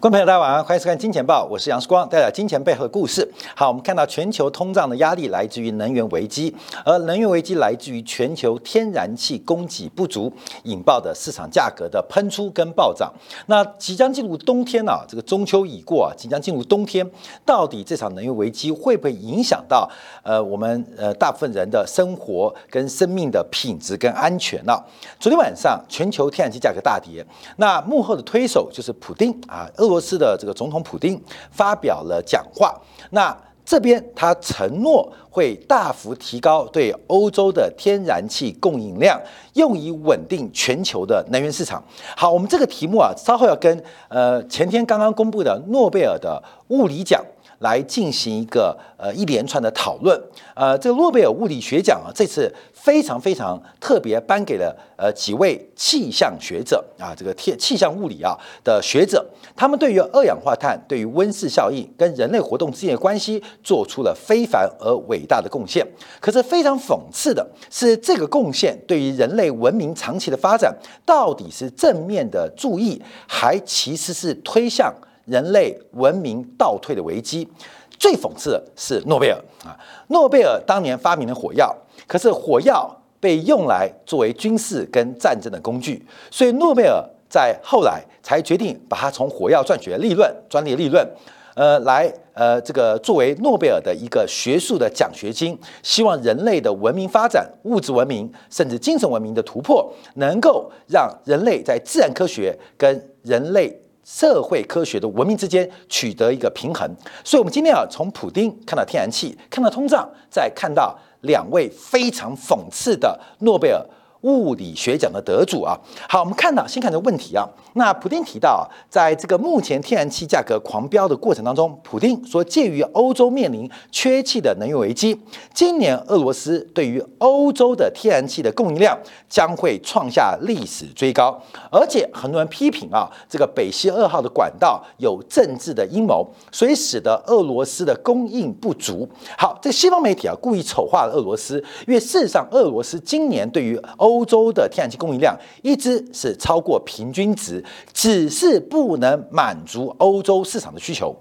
观众朋友，大家晚上好，欢迎收看《金钱报》，我是杨世光，带来金钱背后的故事。好，我们看到全球通胀的压力来自于能源危机，而能源危机来自于全球天然气供给不足引爆的市场价格的喷出跟暴涨。那即将进入冬天啊，这个中秋已过啊，即将进入冬天，到底这场能源危机会不会影响到呃我们呃大部分人的生活跟生命的品质跟安全呢？昨天晚上全球天然气价格大跌，那幕后的推手就是普丁啊，俄罗斯的这个总统普京发表了讲话，那这边他承诺会大幅提高对欧洲的天然气供应量，用以稳定全球的能源市场。好，我们这个题目啊，稍后要跟呃前天刚刚公布的诺贝尔的物理奖。来进行一个呃一连串的讨论，呃，这个诺贝尔物理学奖啊，这次非常非常特别，颁给了呃几位气象学者啊，这个天气象物理啊的学者，他们对于二氧化碳、对于温室效应跟人类活动之间的关系，做出了非凡而伟大的贡献。可是非常讽刺的是，这个贡献对于人类文明长期的发展，到底是正面的注意，还其实是推向？人类文明倒退的危机，最讽刺的是诺贝尔啊！诺贝尔当年发明了火药，可是火药被用来作为军事跟战争的工具，所以诺贝尔在后来才决定把它从火药赚取的利润、专利利润，呃，来呃这个作为诺贝尔的一个学术的奖学金，希望人类的文明发展、物质文明甚至精神文明的突破，能够让人类在自然科学跟人类。社会科学的文明之间取得一个平衡，所以，我们今天啊，从普丁看到天然气，看到通胀，再看到两位非常讽刺的诺贝尔。物理学奖的得主啊，好，我们看到先看这个问题啊。那普丁提到啊，在这个目前天然气价格狂飙的过程当中，普丁说，介于欧洲面临缺气的能源危机，今年俄罗斯对于欧洲的天然气的供应量将会创下历史最高，而且很多人批评啊，这个北溪二号的管道有政治的阴谋，所以使得俄罗斯的供应不足。好，这西方媒体啊故意丑化了俄罗斯，因为事实上俄罗斯今年对于欧欧洲的天然气供应量一直是超过平均值，只是不能满足欧洲市场的需求，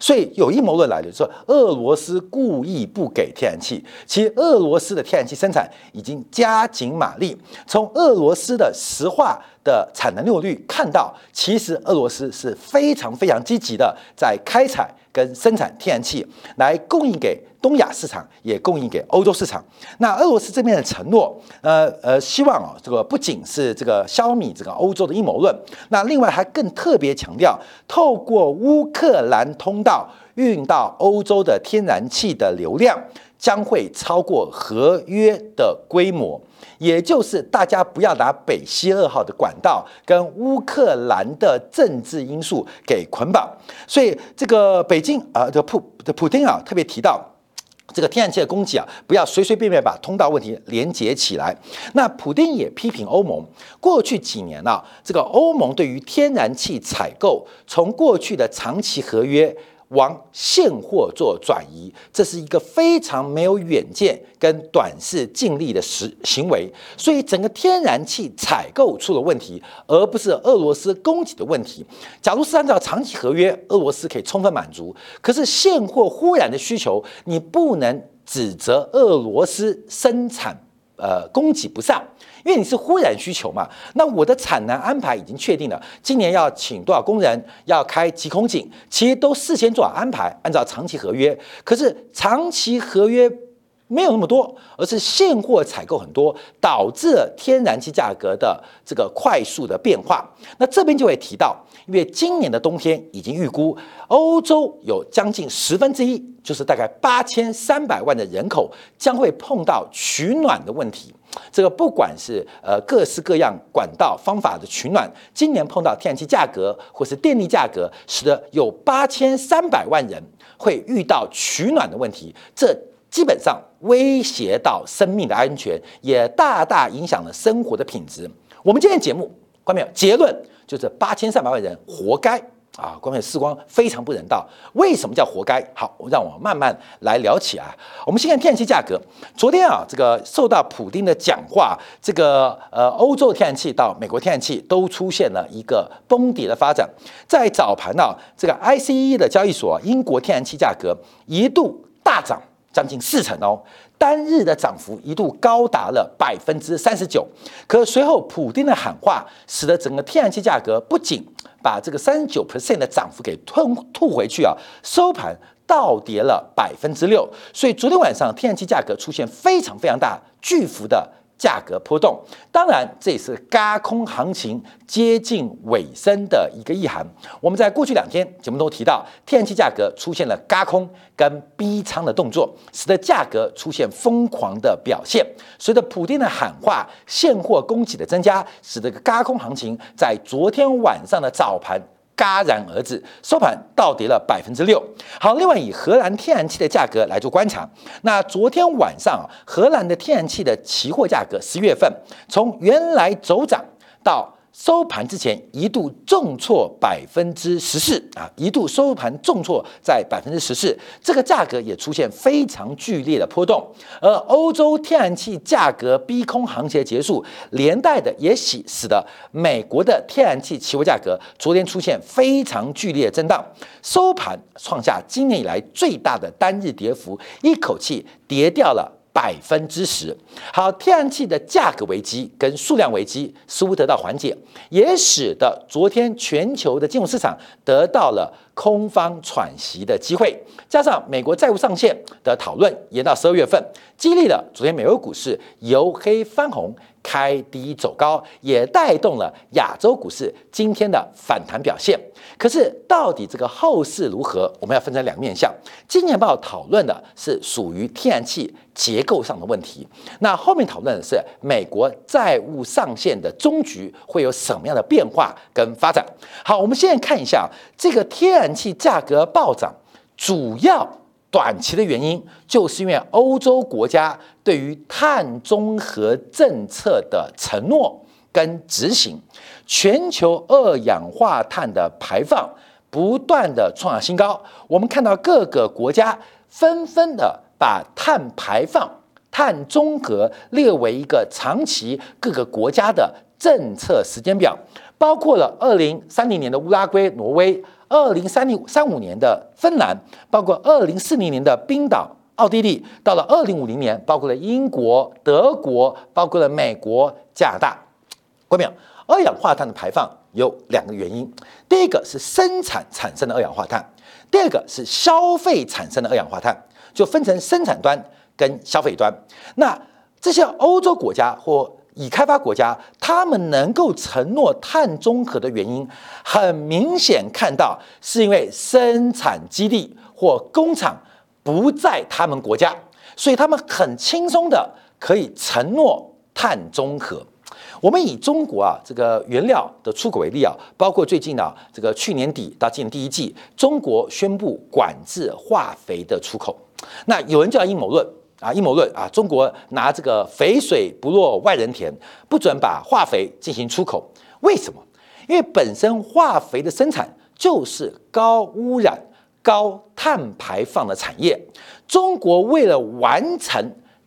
所以有阴谋论来的说，俄罗斯故意不给天然气。其实俄罗斯的天然气生产已经加紧马力，从俄罗斯的石化的产能利用率看到，其实俄罗斯是非常非常积极的在开采。跟生产天然气来供应给东亚市场，也供应给欧洲市场。那俄罗斯这边的承诺，呃呃，希望啊，这个不仅是这个消弭这个欧洲的阴谋论，那另外还更特别强调，透过乌克兰通道运到欧洲的天然气的流量将会超过合约的规模。也就是大家不要拿北溪二号的管道跟乌克兰的政治因素给捆绑，所以这个北京啊，这普这普京啊特别提到这个天然气的供给啊，不要随随便便把通道问题连接起来。那普京也批评欧盟过去几年啊，这个欧盟对于天然气采购从过去的长期合约。往现货做转移，这是一个非常没有远见跟短视尽力的实行为，所以整个天然气采购出了问题，而不是俄罗斯供给的问题。假如是按照长期合约，俄罗斯可以充分满足，可是现货忽然的需求，你不能指责俄罗斯生产呃供给不上。因为你是忽然需求嘛，那我的产能安排已经确定了，今年要请多少工人，要开几孔井，其实都事先做好安排，按照长期合约。可是长期合约没有那么多，而是现货采购很多，导致了天然气价格的这个快速的变化。那这边就会提到，因为今年的冬天已经预估，欧洲有将近十分之一，就是大概八千三百万的人口将会碰到取暖的问题。这个不管是呃各式各样管道方法的取暖，今年碰到天然气价格或是电力价格，使得有八千三百万人会遇到取暖的问题，这基本上威胁到生命的安全，也大大影响了生活的品质。我们今天节目，观众朋友，结论就是八千三百万人活该啊，光美视光非常不人道。为什么叫活该？好，让我慢慢来聊起啊。我们先看天然气价格。昨天啊，这个受到普丁的讲话，这个呃，欧洲天然气到美国天然气都出现了一个崩底的发展。在早盘呢，这个 ICE 的交易所，英国天然气价格一度大涨将近四成哦。单日的涨幅一度高达了百分之三十九，可随后普丁的喊话，使得整个天然气价格不仅把这个三十九 percent 的涨幅给吞吐回去啊，收盘倒跌了百分之六，所以昨天晚上天然气价格出现非常非常大巨幅的。价格波动，当然这也是嘎空行情接近尾声的一个意涵。我们在过去两天节目中提到，天然气价格出现了嘎空跟逼仓的动作，使得价格出现疯狂的表现。随着普京的喊话，现货供给的增加，使得嘎空行情在昨天晚上的早盘。戛然而止，收盘倒跌了百分之六。好，另外以荷兰天然气的价格来做观察，那昨天晚上啊荷兰的天然气的期货价格，十月份从原来走涨到。收盘之前一度重挫百分之十四啊，一度收盘重挫在百分之十四，这个价格也出现非常剧烈的波动。而欧洲天然气价格逼空行情的结束，连带的也使使得美国的天然气期货价格昨天出现非常剧烈的震荡，收盘创下今年以来最大的单日跌幅，一口气跌掉了。百分之十，好，天然气的价格危机跟数量危机似乎得到缓解，也使得昨天全球的金融市场得到了空方喘息的机会，加上美国债务上限的讨论延到十二月份，激励了昨天美国股市由黑翻红。开低走高，也带动了亚洲股市今天的反弹表现。可是，到底这个后市如何？我们要分成两面向。今年报讨论的是属于天然气结构上的问题，那后面讨论的是美国债务上限的终局会有什么样的变化跟发展。好，我们现在看一下这个天然气价格暴涨，主要。短期的原因，就是因为欧洲国家对于碳中和政策的承诺跟执行，全球二氧化碳的排放不断的创下新高。我们看到各个国家纷纷的把碳排放、碳中和列为一个长期各个国家的政策时间表，包括了二零三零年的乌拉圭、挪威。二零三零三五年的芬兰，包括二零四零年的冰岛、奥地利，到了二零五零年，包括了英国、德国，包括了美国、加拿大。各位没有？二氧化碳的排放有两个原因，第一个是生产产生的二氧化碳，第二个是消费产生的二氧化碳，就分成生产端跟消费端。那这些欧洲国家或已开发国家，他们能够承诺碳中和的原因，很明显看到是因为生产基地或工厂不在他们国家，所以他们很轻松的可以承诺碳中和。我们以中国啊这个原料的出口为例啊，包括最近呢这个去年底到今年第一季，中国宣布管制化肥的出口，那有人叫阴谋论。啊，阴谋论啊！中国拿这个“肥水不落外人田”，不准把化肥进行出口。为什么？因为本身化肥的生产就是高污染、高碳排放的产业。中国为了完成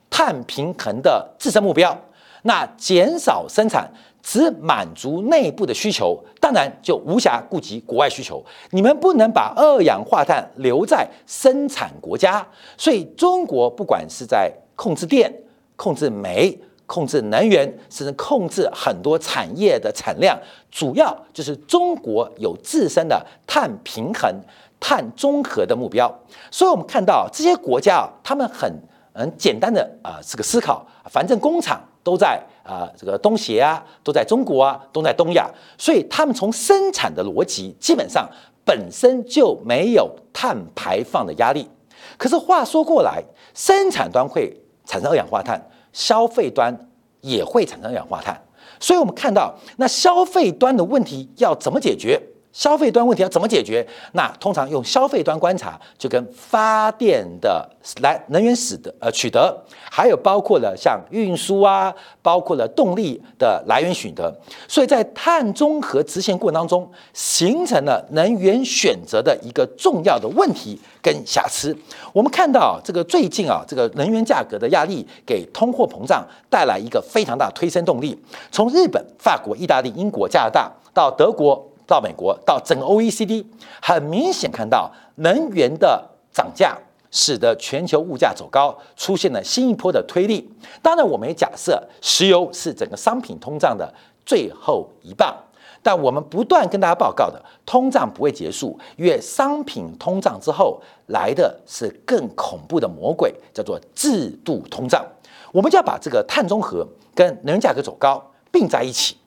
碳平衡的自身目标，那减少生产。只满足内部的需求，当然就无暇顾及国外需求。你们不能把二氧化碳留在生产国家，所以中国不管是在控制电、控制煤、控制能源，甚至控制很多产业的产量，主要就是中国有自身的碳平衡、碳中和的目标。所以我们看到这些国家啊，他们很很简单的啊这个思考，反正工厂。都在啊，这个东协啊，都在中国啊，都在东亚，所以他们从生产的逻辑基本上本身就没有碳排放的压力。可是话说过来，生产端会产生二氧化碳，消费端也会产生二氧化碳，所以我们看到那消费端的问题要怎么解决？消费端问题要怎么解决？那通常用消费端观察，就跟发电的来能源使得呃取得，还有包括了像运输啊，包括了动力的来源取得。所以在碳中和执行过程当中，形成了能源选择的一个重要的问题跟瑕疵。我们看到这个最近啊，这个能源价格的压力给通货膨胀带来一个非常大的推升动力。从日本、法国、意大利、英国、加拿大到德国。到美国，到整个 OECD，很明显看到能源的涨价，使得全球物价走高，出现了新一波的推力。当然，我们也假设石油是整个商品通胀的最后一棒，但我们不断跟大家报告的，通胀不会结束，因为商品通胀之后来的是更恐怖的魔鬼，叫做制度通胀。我们就要把这个碳中和跟能源价格走高并在一起，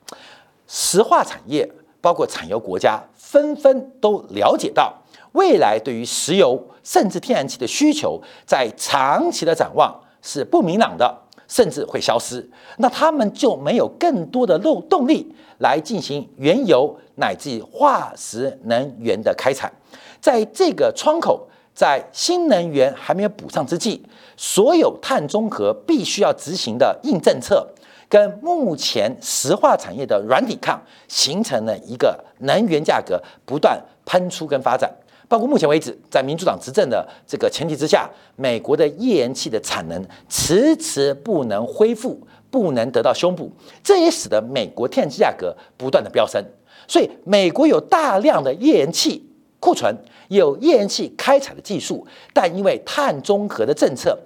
石化产业。包括产油国家纷纷都了解到，未来对于石油甚至天然气的需求，在长期的展望是不明朗的，甚至会消失。那他们就没有更多的漏动力来进行原油乃至化石能源的开采。在这个窗口，在新能源还没有补上之际，所有碳中和必须要执行的硬政策。跟目前石化产业的软抵抗，形成了一个能源价格不断喷出跟发展。包括目前为止，在民主党执政的这个前提之下，美国的页岩气的产能迟迟不能恢复，不能得到修补，这也使得美国天然气价格不断的飙升。所以，美国有大量的页岩气库存，有页岩气开采的技术，但因为碳中和的政策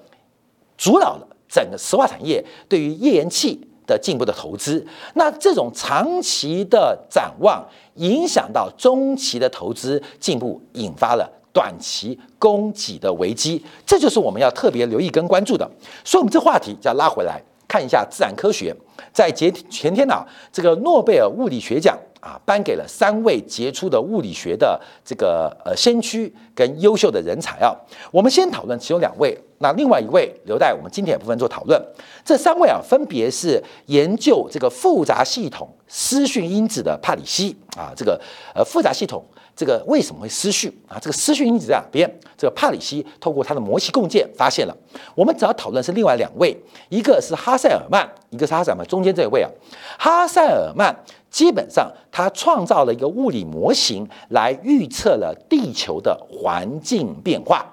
阻扰了整个石化产业对于页岩气。的进步的投资，那这种长期的展望影响到中期的投资进步，引发了短期供给的危机，这就是我们要特别留意跟关注的。所以，我们这话题就要拉回来看一下自然科学，在前前天呢，这个诺贝尔物理学奖。啊，颁给了三位杰出的物理学的这个呃先驱跟优秀的人才啊。我们先讨论其中两位，那另外一位留待我们今天部分做讨论。这三位啊，分别是研究这个复杂系统失讯因子的帕里西啊，这个呃复杂系统这个为什么会失讯啊？这个失讯因子在哪边？这个帕里西透过他的模型共建发现了。我们只要讨论是另外两位，一个是哈塞尔曼，一个是哈塞尔曼中间这一位啊，哈塞尔曼。基本上，他创造了一个物理模型来预测了地球的环境变化。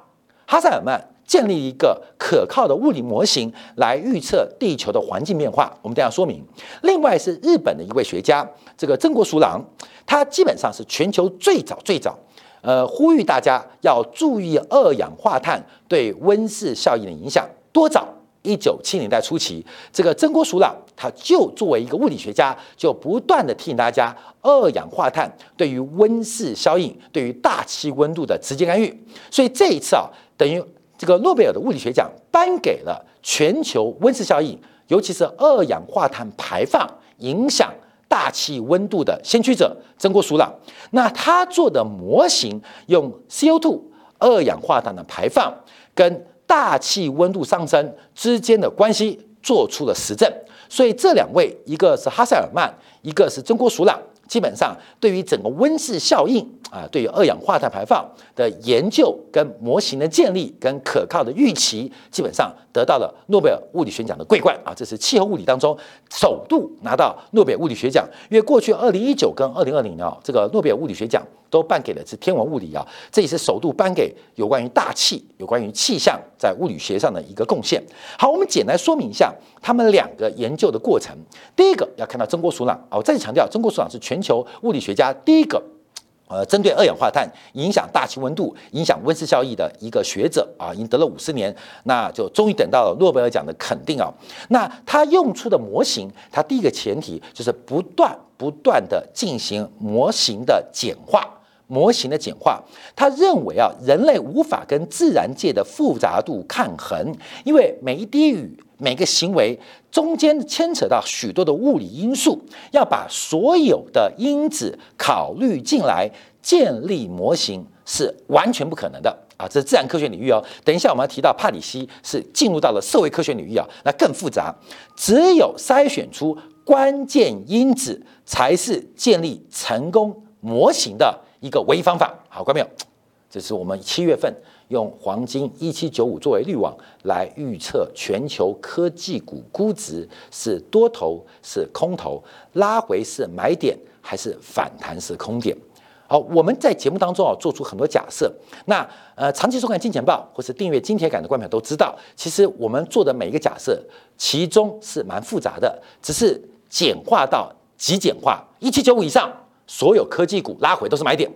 哈塞尔曼建立一个可靠的物理模型来预测地球的环境变化。我们等下说明。另外是日本的一位学家，这个曾国鼠郎，他基本上是全球最早最早，呃，呼吁大家要注意二氧化碳对温室效应的影响。多早？一九七零年代初期，这个曾国鼠朗他就作为一个物理学家，就不断的提醒大家，二氧化碳对于温室效应、对于大气温度的直接干预。所以这一次啊，等于这个诺贝尔的物理学奖颁给了全球温室效应，尤其是二氧化碳排放影响大气温度的先驱者真锅鼠朗。那他做的模型用 CO2 二氧化碳的排放跟大气温度上升之间的关系做出了实证，所以这两位，一个是哈塞尔曼，一个是真锅鼠朗，基本上对于整个温室效应。啊，对于二氧化碳排放的研究跟模型的建立跟可靠的预期，基本上得到了诺贝尔物理学奖的桂冠啊！这是气候物理当中首度拿到诺贝尔物理学奖，因为过去二零一九跟二零二零啊，这个诺贝尔物理学奖都颁给了是天文物理啊，这也是首度颁给有关于大气、有关于气象在物理学上的一个贡献。好，我们简单说明一下他们两个研究的过程。第一个要看到曾国首长啊，我再次强调，曾国首长是全球物理学家第一个。呃，针对二氧化碳影响大气温度、影响温室效应的一个学者啊，已经得了五十年，那就终于等到了诺贝尔奖的肯定啊。那他用出的模型，他第一个前提就是不断不断的进行模型的简化，模型的简化。他认为啊，人类无法跟自然界的复杂度抗衡，因为每一滴雨。每个行为中间牵扯到许多的物理因素，要把所有的因子考虑进来，建立模型是完全不可能的啊！这是自然科学领域哦。等一下我们要提到帕里西是进入到了社会科学领域啊，那更复杂。只有筛选出关键因子，才是建立成功。模型的一个唯一方法。好，观众朋友，这是我们七月份用黄金一七九五作为滤网来预测全球科技股估值是多头是空头，拉回是买点还是反弹是空点。好，我们在节目当中啊，做出很多假设。那呃，长期收看金钱报或是订阅金铁杆的观众都知道，其实我们做的每一个假设，其中是蛮复杂的，只是简化到极简化。一七九五以上，所有科技股拉回都是买点；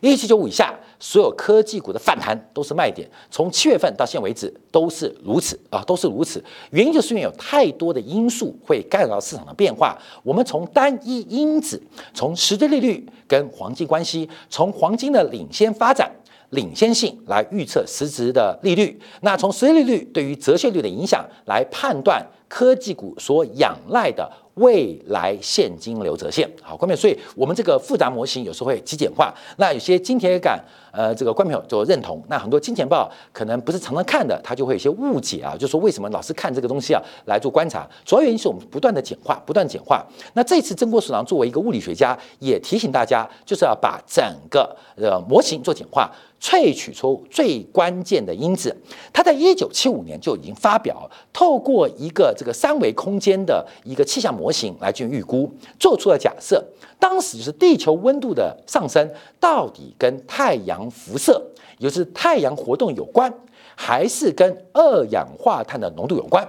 一七九五以下。所有科技股的反弹都是卖点，从七月份到现在为止都是如此啊，都是如此。原因就是因为有太多的因素会干扰到市场的变化。我们从单一因子，从实质利率跟黄金关系，从黄金的领先发展、领先性来预测实质的利率。那从实际利率对于折现率的影响来判断科技股所仰赖的。未来现金流折现，好，关众所以我们这个复杂模型有时候会极简化。那有些金铁杆，呃，这个观众朋友就认同。那很多金钱报可能不是常常看的，他就会有些误解啊，就说为什么老是看这个东西啊来做观察？主要原因是我们不断的简化，不断简化。那这次曾国署长作为一个物理学家，也提醒大家，就是要把整个呃模型做简化。萃取出最关键的因子，他在一九七五年就已经发表，透过一个这个三维空间的一个气象模型来进行预估，做出了假设。当时就是地球温度的上升到底跟太阳辐射，也就是太阳活动有关，还是跟二氧化碳的浓度有关？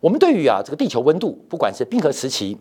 我们对于啊这个地球温度，不管是冰河时期。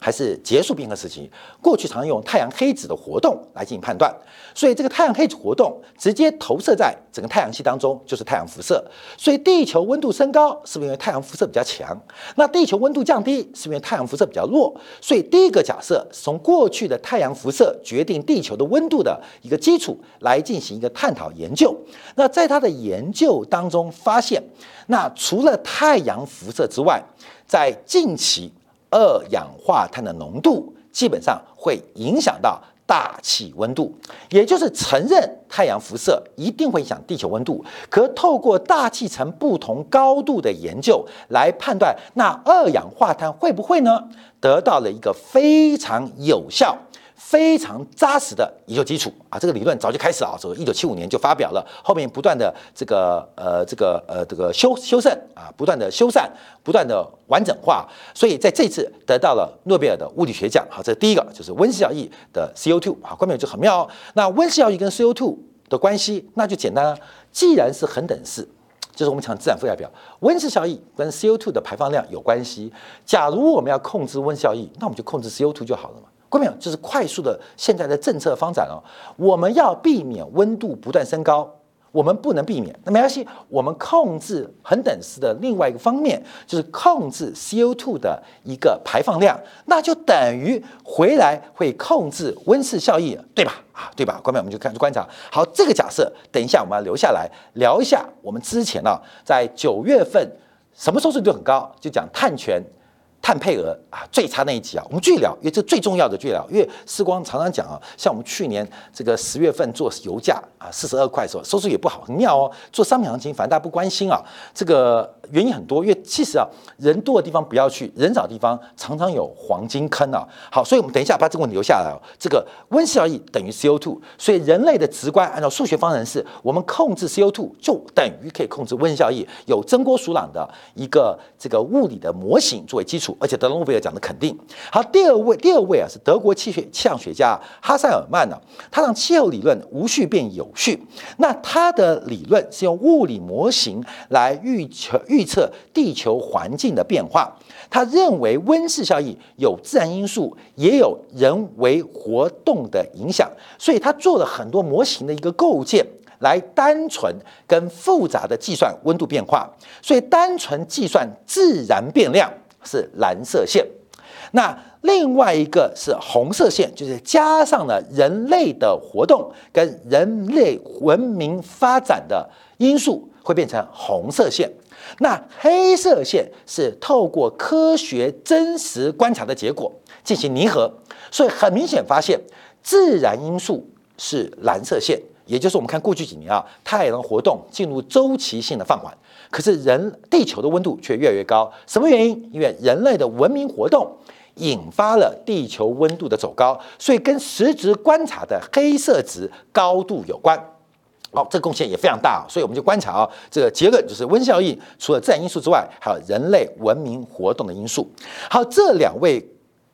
还是结束冰河时期，过去常用太阳黑子的活动来进行判断，所以这个太阳黑子活动直接投射在整个太阳系当中，就是太阳辐射。所以地球温度升高是不是因为太阳辐射比较强？那地球温度降低是因为太阳辐射比较弱？所以第一个假设从过去的太阳辐射决定地球的温度的一个基础来进行一个探讨研究。那在他的研究当中发现，那除了太阳辐射之外，在近期。二氧化碳的浓度基本上会影响到大气温度，也就是承认太阳辐射一定会影响地球温度，可透过大气层不同高度的研究来判断，那二氧化碳会不会呢？得到了一个非常有效。非常扎实的研究基础啊，这个理论早就开始啊，从一九七五年就发表了，后面不断的这个呃这个呃这个修修正啊，不断的修缮，不断的完整化，所以在这次得到了诺贝尔的物理学奖。好，这第一个就是温室效应的 CO2 啊，关键就很妙哦。那温室效应跟 CO2 的关系，那就简单了。既然是恒等式，就是我们讲自然负债表，温室效应跟 CO2 的排放量有关系。假如我们要控制温室效应，那我们就控制 CO2 就好了嘛。关没有？就是快速的现在的政策发展哦，我们要避免温度不断升高，我们不能避免。那没关系，我们控制恒等式的另外一个方面，就是控制 CO2 的一个排放量，那就等于回来会控制温室效应，对吧？啊，对吧？关没有？我们就看观察。好，这个假设，等一下我们要留下来聊一下。我们之前呢，在九月份什么收视率很高，就讲碳权。碳配额啊，最差那一集啊，我们继续聊，因为这最重要的继续聊。因为时光常常讲啊，像我们去年这个十月份做油价啊，四十二块的时候，收视也不好，很妙哦。做商品行情，反正大家不关心啊。这个原因很多，因为其实啊，人多的地方不要去，人少的地方常常有黄金坑啊。好，所以我们等一下把这个问题留下来哦。这个温室效应等于 CO2，所以人类的直观按照数学方程式，我们控制 CO2 就等于可以控制温室效应，有真锅鼠朗的一个这个物理的模型作为基础。而且德隆贝尔讲的肯定好，第二位，第二位啊是德国气学气象学家哈塞尔曼呢，他让气候理论无序变有序。那他的理论是用物理模型来预测预预测地球环境的变化。他认为温室效应有自然因素，也有人为活动的影响，所以他做了很多模型的一个构建，来单纯跟复杂的计算温度变化。所以单纯计算自然变量。是蓝色线，那另外一个是红色线，就是加上了人类的活动跟人类文明发展的因素，会变成红色线。那黑色线是透过科学真实观察的结果进行拟合，所以很明显发现自然因素是蓝色线，也就是我们看过去几年啊，太阳活动进入周期性的放缓。可是人地球的温度却越来越高，什么原因？因为人类的文明活动引发了地球温度的走高，所以跟实质观察的黑色值高度有关。好，这贡献也非常大，所以我们就观察啊，这个结论就是温效应除了自然因素之外，还有人类文明活动的因素。好，这两位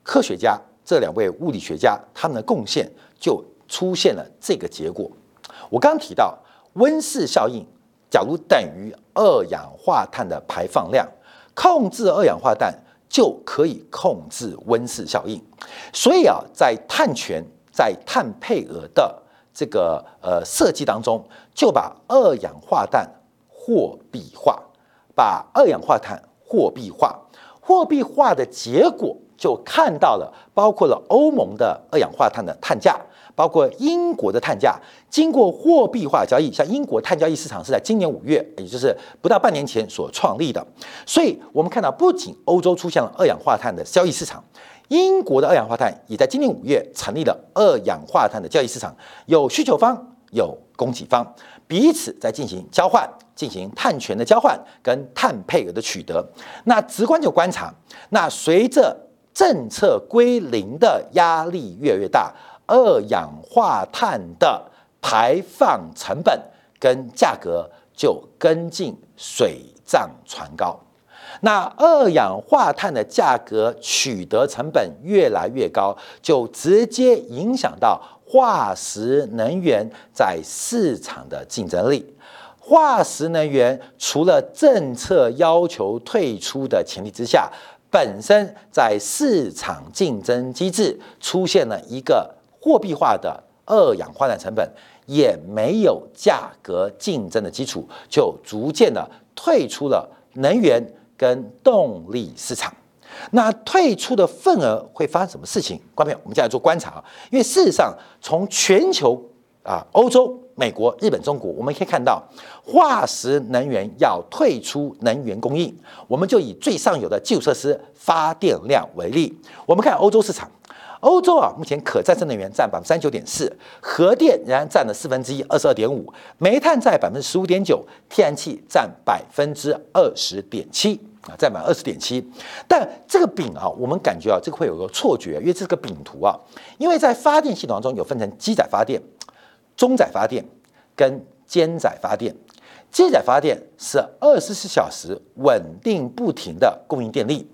科学家，这两位物理学家，他们的贡献就出现了这个结果。我刚刚提到温室效应，假如等于二氧化碳的排放量，控制二氧化碳就可以控制温室效应。所以啊，在碳权、在碳配额的这个呃设计当中，就把二氧化碳货币化，把二氧化碳货币化，货币化的结果就看到了，包括了欧盟的二氧化碳的碳价，包括英国的碳价，经过货币化交易，像英国碳交易市场是在今年五月，也就是不到半年前所创立的，所以我们看到，不仅欧洲出现了二氧化碳的交易市场。英国的二氧化碳也在今年五月成立了二氧化碳的交易市场，有需求方，有供给方，彼此在进行交换，进行碳权的交换跟碳配额的取得。那直观就观察，那随着政策归零的压力越来越大，二氧化碳的排放成本跟价格就跟进水涨船高。那二氧化碳的价格取得成本越来越高，就直接影响到化石能源在市场的竞争力。化石能源除了政策要求退出的前提之下，本身在市场竞争机制出现了一个货币化的二氧化碳成本，也没有价格竞争的基础，就逐渐的退出了能源。跟动力市场，那退出的份额会发生什么事情？观众，我们再来做观察啊。因为事实上，从全球啊，欧洲、美国、日本、中国，我们可以看到，化石能源要退出能源供应。我们就以最上游的基础设施发电量为例，我们看欧洲市场。欧洲啊，目前可再生能源占百分之三十九点四，核电仍然占了四分之一，二十二点五，煤炭在百分之十五点九，天然气占百分之二十点七啊，占满二十点七。但这个饼啊，我们感觉啊，这个会有个错觉，因为这是个饼图啊，因为在发电系统中有分成机载发电、中载发电跟间载发电。机载发电是二十四小时稳定不停的供应电力。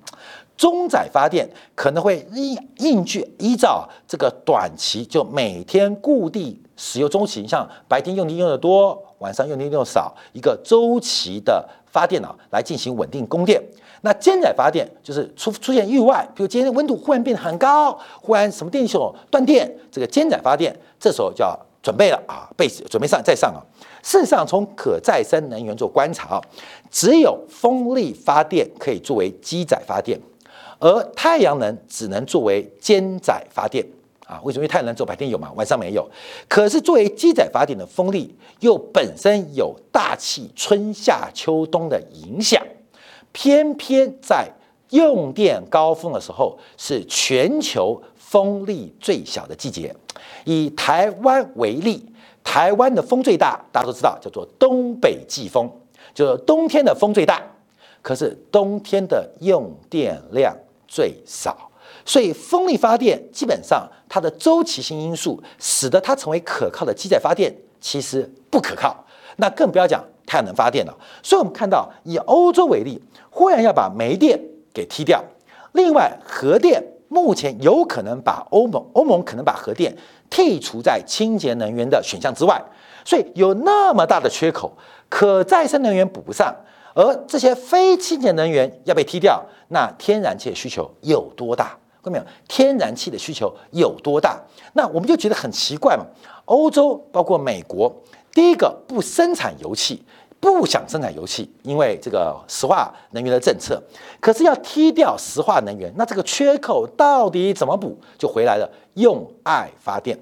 中载发电可能会依依据依照这个短期，就每天固定使用周期，像白天用电用的多，晚上用电用的少，一个周期的发电脑来进行稳定供电。那间载发电就是出出现意外，比如今天温度忽然变得很高，忽然什么电系统断电，这个间载发电这时候就要准备了啊，备准备上再上啊。事实上，从可再生能源做观察，只有风力发电可以作为机载发电。而太阳能只能作为间载发电啊？为什么？因为太阳能只有白天有嘛，晚上没有。可是作为机载发电的风力，又本身有大气春夏秋冬的影响，偏偏在用电高峰的时候，是全球风力最小的季节。以台湾为例，台湾的风最大，大家都知道，叫做东北季风，就是冬天的风最大，可是冬天的用电量。最少，所以风力发电基本上它的周期性因素，使得它成为可靠的机载发电，其实不可靠。那更不要讲太阳能发电了。所以我们看到，以欧洲为例，忽然要把煤电给踢掉。另外，核电目前有可能把欧盟欧盟可能把核电剔除在清洁能源的选项之外。所以有那么大的缺口，可再生能源补不上。而这些非清洁能源要被踢掉，那天然气的需求有多大？看到没有？天然气的需求有多大？那我们就觉得很奇怪嘛。欧洲包括美国，第一个不生产油气，不想生产油气，因为这个石化能源的政策。可是要踢掉石化能源，那这个缺口到底怎么补？就回来了，用爱发电。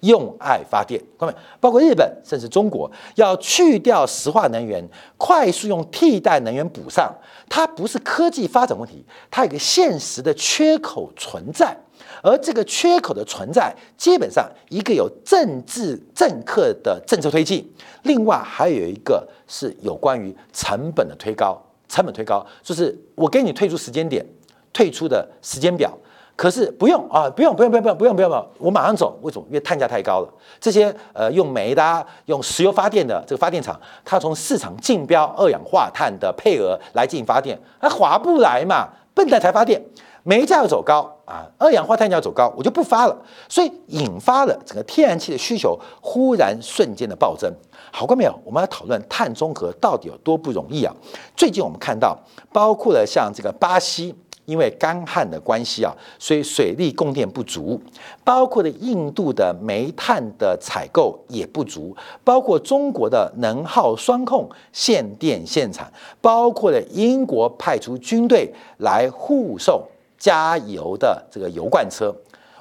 用爱发电，各位，包括日本甚至中国，要去掉石化能源，快速用替代能源补上，它不是科技发展问题，它有个现实的缺口存在，而这个缺口的存在，基本上一个有政治政客的政策推进，另外还有一个是有关于成本的推高，成本推高，就是我给你退出时间点，退出的时间表。可是不用啊，不用不用不用不用不用不用，我马上走。为什么？因为碳价太高了。这些呃用煤的、啊用石油发电的这个发电厂，它从市场竞标二氧化碳的配额来进行发电，它划不来嘛，笨蛋才发电。煤价要走高啊，二氧化碳要走高，我就不发了。所以引发了整个天然气的需求忽然瞬间的暴增。好过没有？我们来讨论碳中和到底有多不容易啊？最近我们看到，包括了像这个巴西。因为干旱的关系啊，所以水利供电不足，包括的印度的煤炭的采购也不足，包括中国的能耗双控限电限产，包括了英国派出军队来护送加油的这个油罐车。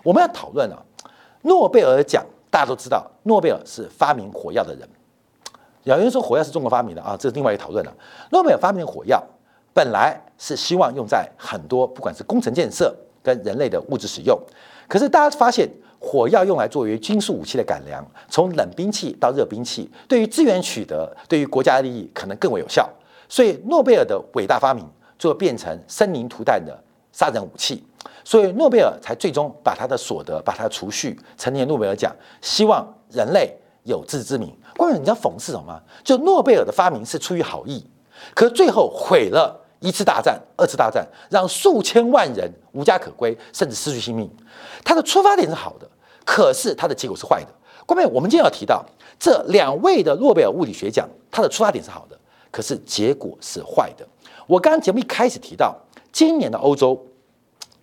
我们要讨论啊，诺贝尔奖大家都知道，诺贝尔是发明火药的人。有人说火药是中国发明的啊，这是另外一个讨论了。诺贝尔发明火药。本来是希望用在很多不管是工程建设跟人类的物质使用，可是大家发现火药用来作为军事武器的改良，从冷兵器到热兵器，对于资源取得，对于国家利益可能更为有效。所以诺贝尔的伟大发明就变成生灵涂炭的杀人武器，所以诺贝尔才最终把他的所得、把他的储蓄成年诺贝尔奖，希望人类有自知之明。关键你知道讽刺什么？就诺贝尔的发明是出于好意。可最后毁了一次大战、二次大战，让数千万人无家可归，甚至失去性命。他的出发点是好的，可是他的结果是坏的。关键我们今天要提到这两位的诺贝尔物理学奖，他的出发点是好的，可是结果是坏的。我刚刚节目一开始提到，今年的欧洲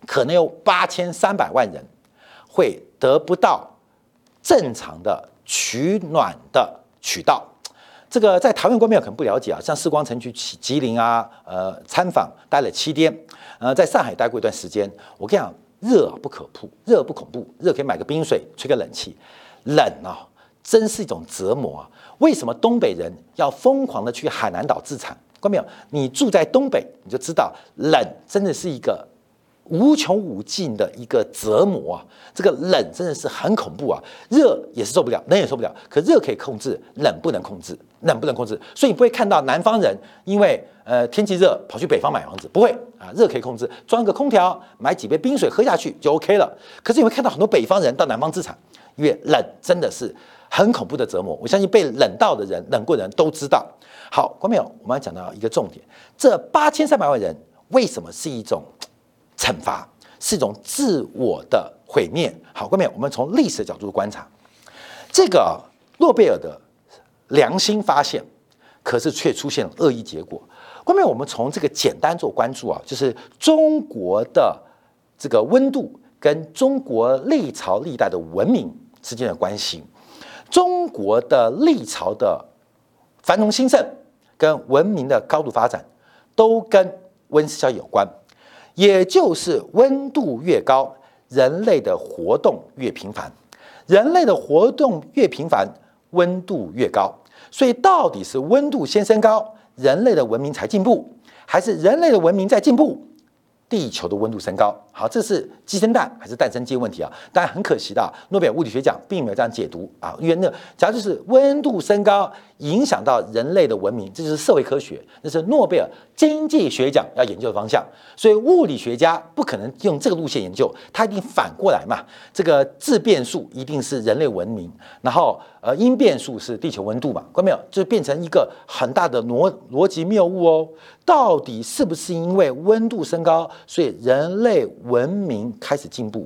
可能有八千三百万人会得不到正常的取暖的渠道。这个在台湾观众可能不了解啊，像世光城去吉吉林啊，呃，参访待了七天，呃，在上海待过一段时间。我跟你讲，热不可怖，热不恐怖，热可以买个冰水，吹个冷气。冷啊，真是一种折磨啊！为什么东北人要疯狂的去海南岛自产？观众？你住在东北，你就知道冷真的是一个。无穷无尽的一个折磨啊！这个冷真的是很恐怖啊，热也是受不了，冷也受不了。可热可以控制，冷不能控制，冷不能控制。所以你不会看到南方人因为呃天气热跑去北方买房子，不会啊。热可以控制，装个空调，买几杯冰水喝下去就 OK 了。可是你会看到很多北方人到南方自产，因为冷真的是很恐怖的折磨。我相信被冷到的人、冷过的人都知道。好，观众朋友，我们要讲到一个重点：这八千三百万人为什么是一种？惩罚是一种自我的毁灭。好，后面我们从历史的角度观察，这个诺贝尔的良心发现，可是却出现了恶意结果。后面我们从这个简单做关注啊，就是中国的这个温度跟中国历朝历代的文明之间的关系，中国的历朝的繁荣兴盛跟文明的高度发展，都跟温室效应有关。也就是温度越高，人类的活动越频繁，人类的活动越频繁，温度越高。所以，到底是温度先升高，人类的文明才进步，还是人类的文明在进步？地球的温度升高，好，这是鸡生蛋还是蛋生鸡问题啊？当然很可惜的，诺贝尔物理学奖并没有这样解读啊，因为那假如就是温度升高影响到人类的文明，这就是社会科学，那是诺贝尔经济学奖要研究的方向。所以物理学家不可能用这个路线研究，他一定反过来嘛，这个质变数一定是人类文明，然后呃因变数是地球温度嘛，看到没有？就变成一个很大的逻逻辑谬误哦。到底是不是因为温度升高，所以人类文明开始进步？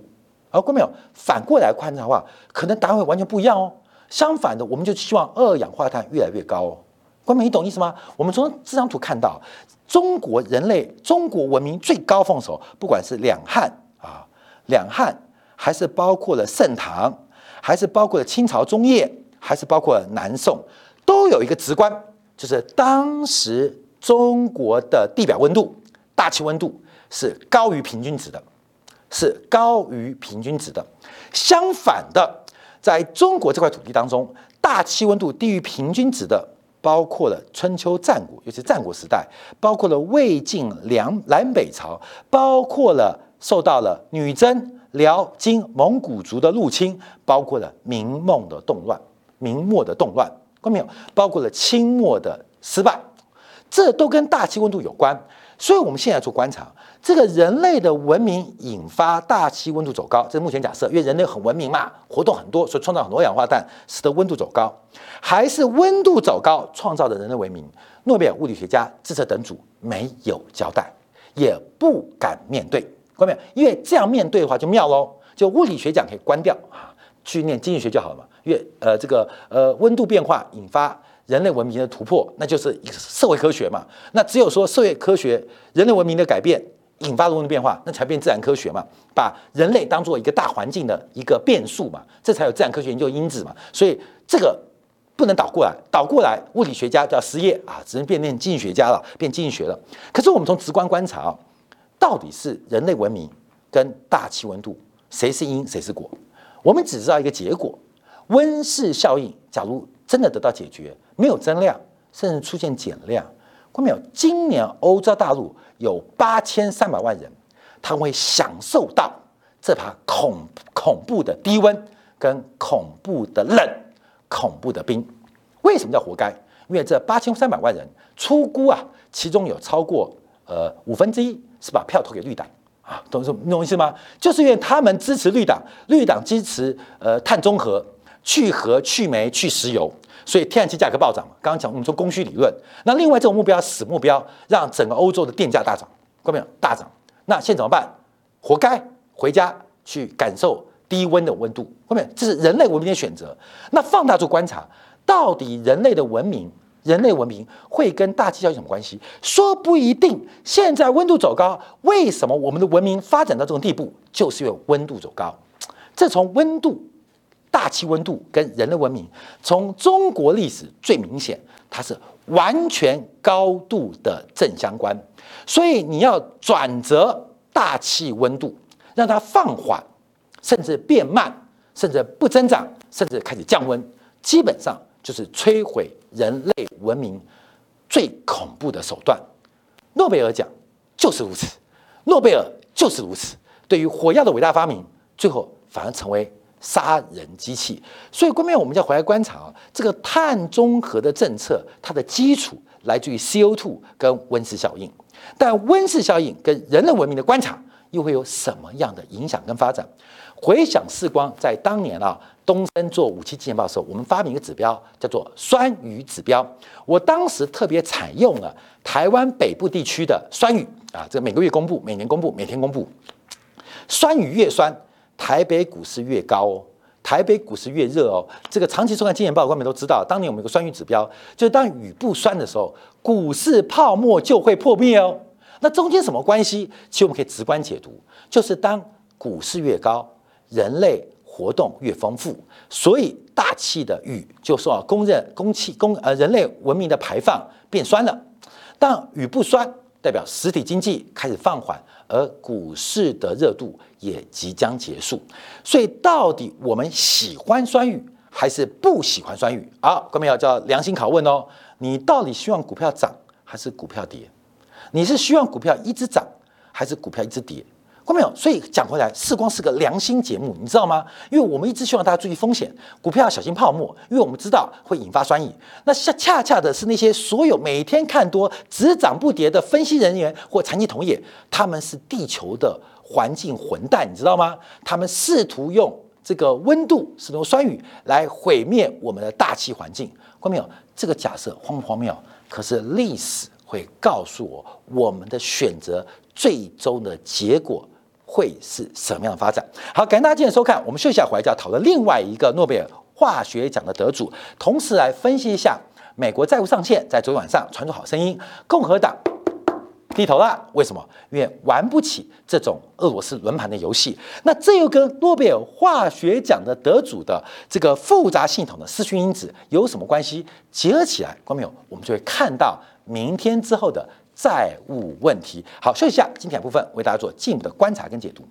而过没有反过来观察的话，可能答案会完全不一样哦。相反的，我们就希望二氧化碳越来越高哦。关美，你懂意思吗？我们从这张图看到，中国人类、中国文明最高峰时候，不管是两汉啊，两汉，还是包括了盛唐，还是包括了清朝中叶，还是包括南宋，都有一个直观，就是当时。中国的地表温度、大气温度是高于平均值的，是高于平均值的。相反的，在中国这块土地当中，大气温度低于平均值的，包括了春秋战国，尤其战国时代，包括了魏晋梁南北朝，包括了受到了女真、辽、金、蒙古族的入侵，包括了明末的动乱，明末的动乱，看到没有？包括了清末的失败。这都跟大气温度有关，所以我们现在做观察，这个人类的文明引发大气温度走高，这是目前假设，因为人类很文明嘛，活动很多，所以创造很多二氧化碳，使得温度走高，还是温度走高创造的人类文明？诺贝尔物理学家智策等组没有交代，也不敢面对，看到没有？因为这样面对的话就妙喽，就物理学奖可以关掉，去念经济学就好了嘛。因为呃这个呃温度变化引发。人类文明的突破，那就是一个社会科学嘛。那只有说社会科学、人类文明的改变引发的温度变化，那才变自然科学嘛。把人类当做一个大环境的一个变数嘛，这才有自然科学研究因子嘛。所以这个不能倒过来，倒过来物理学家就要失业啊，只能变念经济学家了，变经济学了。可是我们从直观观察，到底是人类文明跟大气温度谁是因谁是果？我们只知道一个结果：温室效应。假如真的得到解决。没有增量，甚至出现减量。看没有？今年欧洲大陆有八千三百万人，他会享受到这把恐恐怖的低温跟恐怖的冷、恐怖的冰。为什么叫活该？因为这八千三百万人，出估啊，其中有超过呃五分之一是把票投给绿党啊，懂什懂意思吗？就是因为他们支持绿党，绿党支持呃碳中和、去核、去煤、去石油。所以天然气价格暴涨嘛，刚刚讲我们说供需理论，那另外这种目标死目标，让整个欧洲的电价大涨，看到？大涨，那现在怎么办？活该，回家去感受低温的温度，看到没有？这是人类文明的选择。那放大做观察，到底人类的文明，人类文明会跟大气效应什么关系？说不一定。现在温度走高，为什么我们的文明发展到这种地步？就是因为温度走高。这从温度。大气温度跟人类文明，从中国历史最明显，它是完全高度的正相关。所以你要转折大气温度，让它放缓，甚至变慢，甚至不增长，甚至开始降温，基本上就是摧毁人类文明最恐怖的手段。诺贝尔奖就是如此，诺贝尔就是如此。对于火药的伟大发明，最后反而成为。杀人机器，所以，关键我们要回来观察啊，这个碳中和的政策，它的基础来自于 CO2 跟温室效应。但温室效应跟人类文明的观察又会有什么样的影响跟发展？回想时光在当年啊，东森做五期纪念报的时候，我们发明一个指标叫做酸雨指标。我当时特别采用了台湾北部地区的酸雨啊，这每个月公布，每年公布，每天公布，酸雨越酸。台北股市越高哦，台北股市越热哦。这个长期收看《金钱报》的观众都知道，当年我们有个酸雨指标，就是当雨不酸的时候，股市泡沫就会破灭哦。那中间什么关系？其实我们可以直观解读，就是当股市越高，人类活动越丰富，所以大气的雨就受到公认，空气公呃人类文明的排放变酸了。当雨不酸，代表实体经济开始放缓。而股市的热度也即将结束，所以到底我们喜欢酸雨还是不喜欢酸雨？好，各位要叫良心拷问哦，你到底希望股票涨还是股票跌？你是希望股票一直涨还是股票一直跌？看没有？所以讲回来，视光是个良心节目，你知道吗？因为我们一直希望大家注意风险，股票要小心泡沫，因为我们知道会引发酸雨。那恰恰恰的是那些所有每天看多只涨不跌的分析人员或长期同业，他们是地球的环境混蛋，你知道吗？他们试图用这个温度，使用酸雨来毁灭我们的大气环境。看没有？这个假设荒不荒谬？可是历史会告诉我，我们的选择最终的结果。会是什么样的发展？好，感谢大家今天收看。我们休息一下，回来就要讨论另外一个诺贝尔化学奖的得主，同时来分析一下美国债务上限在昨天晚上传出好声音，共和党低头了。为什么？因为玩不起这种俄罗斯轮盘的游戏。那这又跟诺贝尔化学奖的得主的这个复杂系统的失讯因子有什么关系？结合起来，观众朋友，我们就会看到明天之后的。债务问题，好，休息一下，今天部分为大家做进一步的观察跟解读。